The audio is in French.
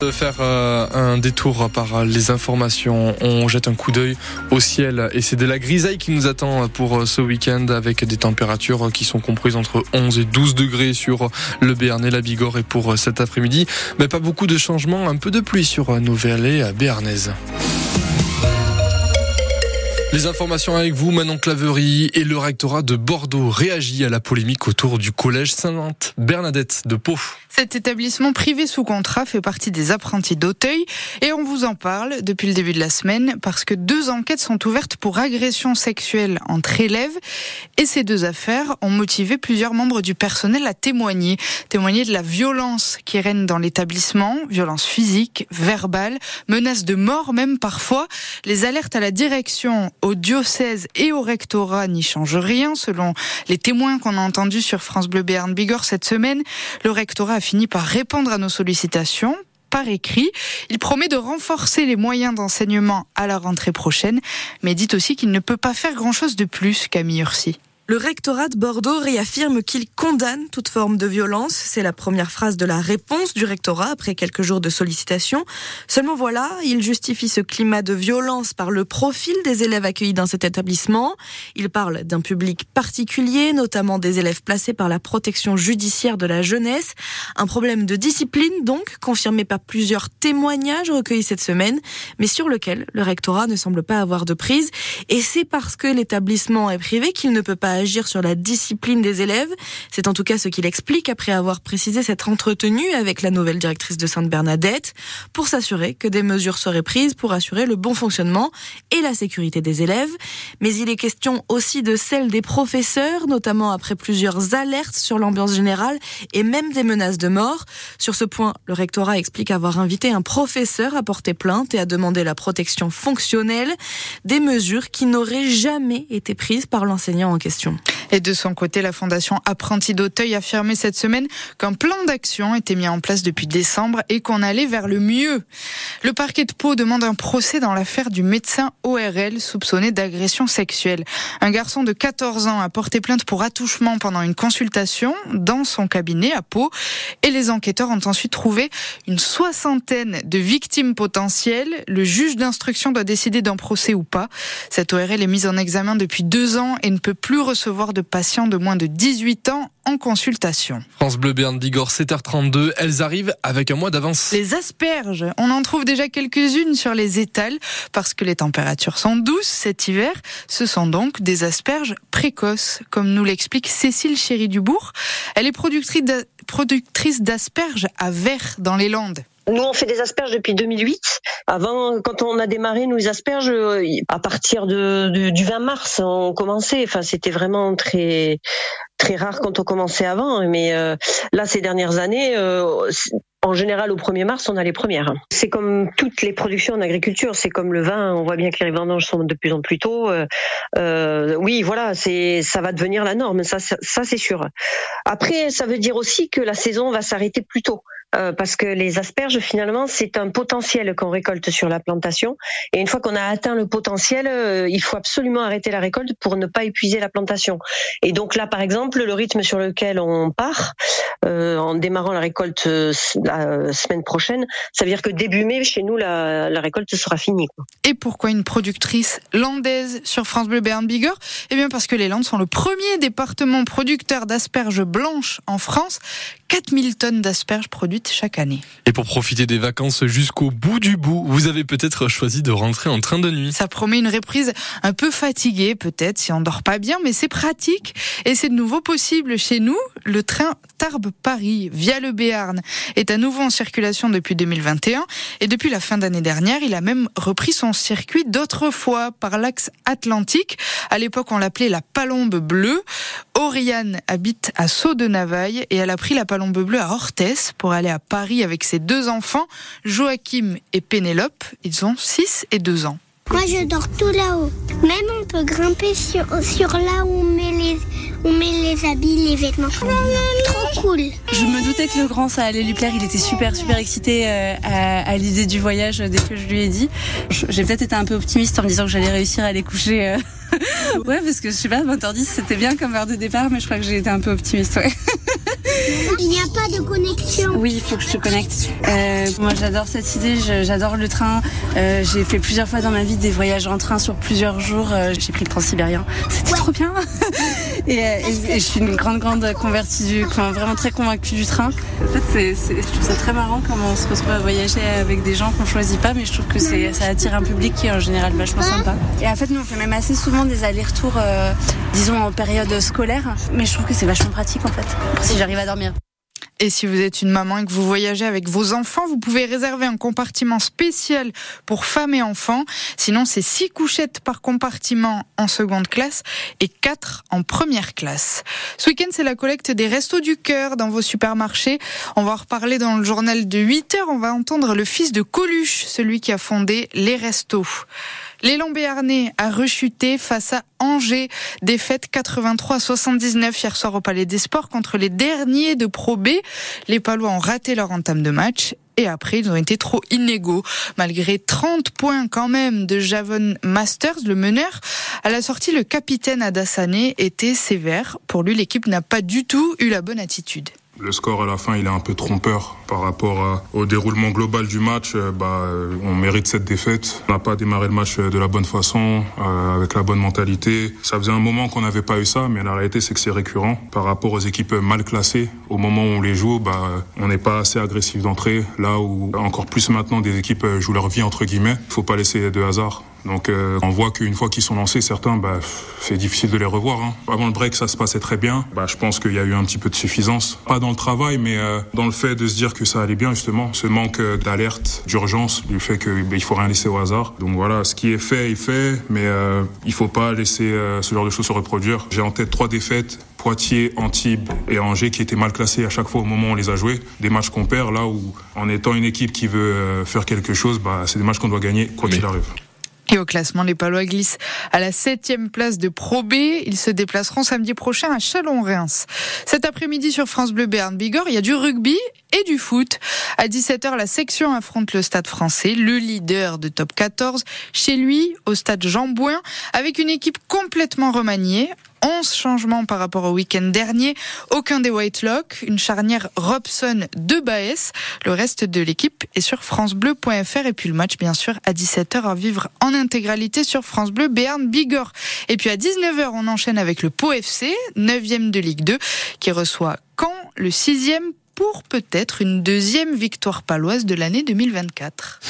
De faire euh, un détour par les informations, on jette un coup d'œil au ciel et c'est de la grisaille qui nous attend pour ce week-end avec des températures qui sont comprises entre 11 et 12 degrés sur le Béarnais, la Bigorre et pour cet après-midi. Mais pas beaucoup de changements, un peu de pluie sur nos vallées béarnaises. Les informations avec vous, Manon Claverie et le rectorat de Bordeaux réagit à la polémique autour du collège Sainte Bernadette de Pau. Cet établissement privé sous contrat fait partie des apprentis d'Auteuil et on vous en parle depuis le début de la semaine parce que deux enquêtes sont ouvertes pour agression sexuelle entre élèves et ces deux affaires ont motivé plusieurs membres du personnel à témoigner, témoigner de la violence qui règne dans l'établissement, violence physique, verbale, menace de mort même parfois. Les alertes à la direction au diocèse et au rectorat n'y changent rien, selon les témoins qu'on a entendus sur France Bleu Béarn Bigorre cette semaine. Le rectorat a fini par répondre à nos sollicitations par écrit. Il promet de renforcer les moyens d'enseignement à la rentrée prochaine, mais dit aussi qu'il ne peut pas faire grand-chose de plus, Camille Ursi. Le rectorat de Bordeaux réaffirme qu'il condamne toute forme de violence. C'est la première phrase de la réponse du rectorat après quelques jours de sollicitations. Seulement voilà, il justifie ce climat de violence par le profil des élèves accueillis dans cet établissement. Il parle d'un public particulier, notamment des élèves placés par la protection judiciaire de la jeunesse. Un problème de discipline donc, confirmé par plusieurs témoignages recueillis cette semaine, mais sur lequel le rectorat ne semble pas avoir de prise. Et c'est parce que l'établissement est privé qu'il ne peut pas agir sur la discipline des élèves. C'est en tout cas ce qu'il explique après avoir précisé s'être entretenu avec la nouvelle directrice de Sainte-Bernadette pour s'assurer que des mesures seraient prises pour assurer le bon fonctionnement et la sécurité des élèves. Mais il est question aussi de celle des professeurs, notamment après plusieurs alertes sur l'ambiance générale et même des menaces de mort. Sur ce point, le rectorat explique avoir invité un professeur à porter plainte et à demander la protection fonctionnelle, des mesures qui n'auraient jamais été prises par l'enseignant en question. Et de son côté, la Fondation Apprenti d'Auteuil a affirmé cette semaine qu'un plan d'action était mis en place depuis décembre et qu'on allait vers le mieux. Le parquet de Pau demande un procès dans l'affaire du médecin ORL soupçonné d'agression sexuelle. Un garçon de 14 ans a porté plainte pour attouchement pendant une consultation dans son cabinet à Pau et les enquêteurs ont ensuite trouvé une soixantaine de victimes potentielles. Le juge d'instruction doit décider d'un procès ou pas. Cette ORL est mise en examen depuis deux ans et ne peut plus recevoir de patients de moins de 18 ans en consultation. France Bleu Berne Bigorre 7h32, elles arrivent avec un mois d'avance. Les asperges, on en trouve déjà quelques-unes sur les étals parce que les températures sont douces cet hiver. Ce sont donc des asperges précoces, comme nous l'explique Cécile Chéry-Dubourg. Elle est productrice d'asperges à Vert dans les Landes. Nous, on fait des asperges depuis 2008. Avant, quand on a démarré nos asperges, euh, à partir de, du 20 mars, on commençait. Enfin, c'était vraiment très très rare quand on commençait avant. Mais euh, là, ces dernières années, euh, en général, au 1er mars, on a les premières. C'est comme toutes les productions en agriculture, c'est comme le vin. On voit bien que les vendanges sont de plus en plus tôt. Euh, oui, voilà, c'est ça va devenir la norme. Ça, ça, ça c'est sûr. Après, ça veut dire aussi que la saison va s'arrêter plus tôt. Euh, parce que les asperges, finalement, c'est un potentiel qu'on récolte sur la plantation. Et une fois qu'on a atteint le potentiel, euh, il faut absolument arrêter la récolte pour ne pas épuiser la plantation. Et donc là, par exemple, le rythme sur lequel on part, euh, en démarrant la récolte la semaine prochaine, ça veut dire que début mai, chez nous, la, récolte sera finie. Et pourquoi une productrice landaise sur France Bleu Berne Bigorre? Eh bien parce que les Landes sont le premier département producteur d'asperges blanches en France. 4000 tonnes d'asperges produites chaque année. Et pour profiter des vacances jusqu'au bout du bout, vous avez peut-être choisi de rentrer en train de nuit. Ça promet une reprise un peu fatiguée, peut-être si on dort pas bien, mais c'est pratique et c'est de nouveau possible chez nous. Le train Tarbes-Paris via le Béarn est à nouveau en circulation depuis 2021 et depuis la fin d'année dernière, il a même repris son circuit d'autrefois par l'axe atlantique. À l'époque, on l'appelait la Palombe bleue. Oriane habite à Sceaux de Navaille et elle a pris la Palombe bleue à Orthès pour aller à Paris avec ses deux enfants, Joachim et Pénélope. Ils ont 6 et 2 ans. Moi, je dors tout là-haut. Même on peut grimper sur, sur là où on met les, on met les habits, les vêtements. Trop cool. Je me doutais que le grand, ça allait lui plaire. Il était super, super excité euh, à, l'idée du voyage dès que je lui ai dit. J'ai peut-être été un peu optimiste en me disant que j'allais réussir à aller coucher. Ouais, parce que je sais pas, 20h10, c'était bien comme heure de départ, mais je crois que j'ai été un peu optimiste, ouais. Il n'y a pas de connexion. Oui, il faut que je te connecte. Euh, moi, j'adore cette idée. J'adore le train. Euh, j'ai fait plusieurs fois dans ma vie des voyages en train sur plusieurs jours. Euh, j'ai pris le transsibérien. C'était trop bien. et, et, et, je suis une grande, grande convertie du, enfin, vraiment très convaincue du train. En fait, c'est, je trouve ça très marrant comment on se retrouve à voyager avec des gens qu'on choisit pas, mais je trouve que c'est, ça attire un public qui est en général vachement sympa. Et en fait, nous, on fait même assez souvent des allers-retours, euh, disons, en période scolaire. Mais je trouve que c'est vachement pratique, en fait, si j'arrive à dormir. Et si vous êtes une maman et que vous voyagez avec vos enfants, vous pouvez réserver un compartiment spécial pour femmes et enfants. Sinon, c'est six couchettes par compartiment en seconde classe et quatre en première classe. Ce week-end, c'est la collecte des restos du cœur dans vos supermarchés. On va en reparler dans le journal de 8 heures. On va entendre le fils de Coluche, celui qui a fondé les restos. L'élan béarnais a rechuté face à Angers. Défaite 83-79 hier soir au Palais des Sports contre les derniers de Pro B. Les Palois ont raté leur entame de match. Et après, ils ont été trop inégaux. Malgré 30 points quand même de Javon Masters, le meneur, à la sortie, le capitaine Adassané était sévère. Pour lui, l'équipe n'a pas du tout eu la bonne attitude. Le score à la fin, il est un peu trompeur par rapport au déroulement global du match. Bah, on mérite cette défaite. On n'a pas démarré le match de la bonne façon, euh, avec la bonne mentalité. Ça faisait un moment qu'on n'avait pas eu ça, mais la réalité, c'est que c'est récurrent. Par rapport aux équipes mal classées, au moment où on les joue, bah, on n'est pas assez agressif d'entrée. Là où, encore plus maintenant, des équipes jouent leur vie, entre guillemets. Il faut pas laisser de hasard. Donc euh, on voit qu'une fois qu'ils sont lancés, certains, bah, c'est difficile de les revoir. Hein. Avant le break, ça se passait très bien. Bah, je pense qu'il y a eu un petit peu de suffisance. Pas dans le travail, mais euh, dans le fait de se dire que ça allait bien, justement. Ce manque d'alerte, d'urgence, du fait qu'il bah, faut rien laisser au hasard. Donc voilà, ce qui est fait est fait, mais euh, il faut pas laisser euh, ce genre de choses se reproduire. J'ai en tête trois défaites. Poitiers, Antibes et Angers qui étaient mal classés à chaque fois au moment où on les a joués. Des matchs qu'on perd là où, en étant une équipe qui veut faire quelque chose, bah, c'est des matchs qu'on doit gagner quoi qu'il arrive. Et au classement, les Palois glissent à la septième place de Pro B. Ils se déplaceront samedi prochain à Chalon-Reims. Cet après-midi sur France Bleu Béarn Bigorre, il y a du rugby et du foot. À 17h, la section affronte le Stade français, le leader de top 14, chez lui, au Stade Jean Bouin, avec une équipe complètement remaniée. 11 changements par rapport au week-end dernier. Aucun des Whitelock. Une charnière Robson de Baès. Le reste de l'équipe est sur FranceBleu.fr. Et puis le match, bien sûr, à 17h à vivre en intégralité sur France Bleu Béarn Bigorre. Et puis à 19h, on enchaîne avec le Pau FC, 9e de Ligue 2, qui reçoit Caen, le 6e pour peut-être une deuxième victoire paloise de l'année 2024.